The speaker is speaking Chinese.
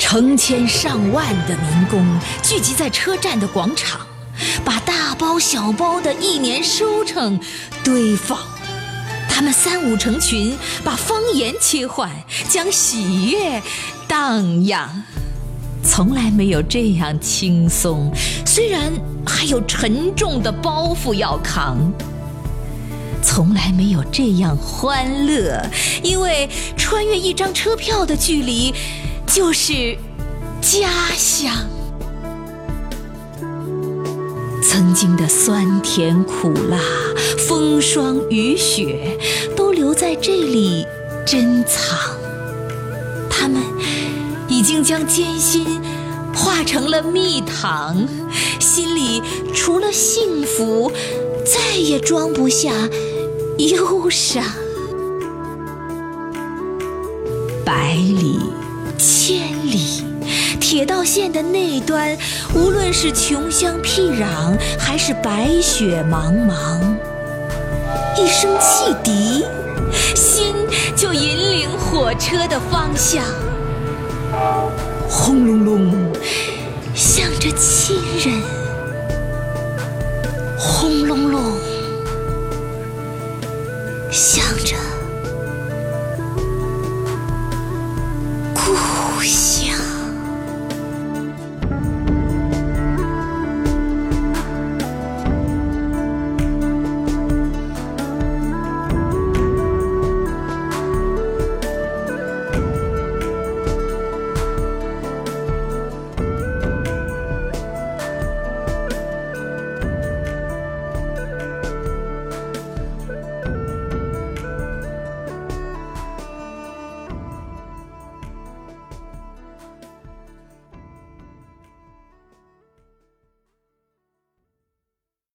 成千上万的民工聚集在车站的广场，把大包小包的一年收成堆放。他们三五成群，把方言切换，将喜悦荡漾。从来没有这样轻松，虽然还有沉重的包袱要扛。从来没有这样欢乐，因为穿越一张车票的距离，就是家乡。曾经的酸甜苦辣、风霜雨雪，都留在这里珍藏。他们已经将艰辛化成了蜜糖，心里除了幸福，再也装不下忧伤。百里千里，铁道线的那端，无论是穷乡僻壤，还是白雪茫茫，一声汽笛，心就引领火车的方向。轰隆隆，向着亲人；轰隆隆，向着。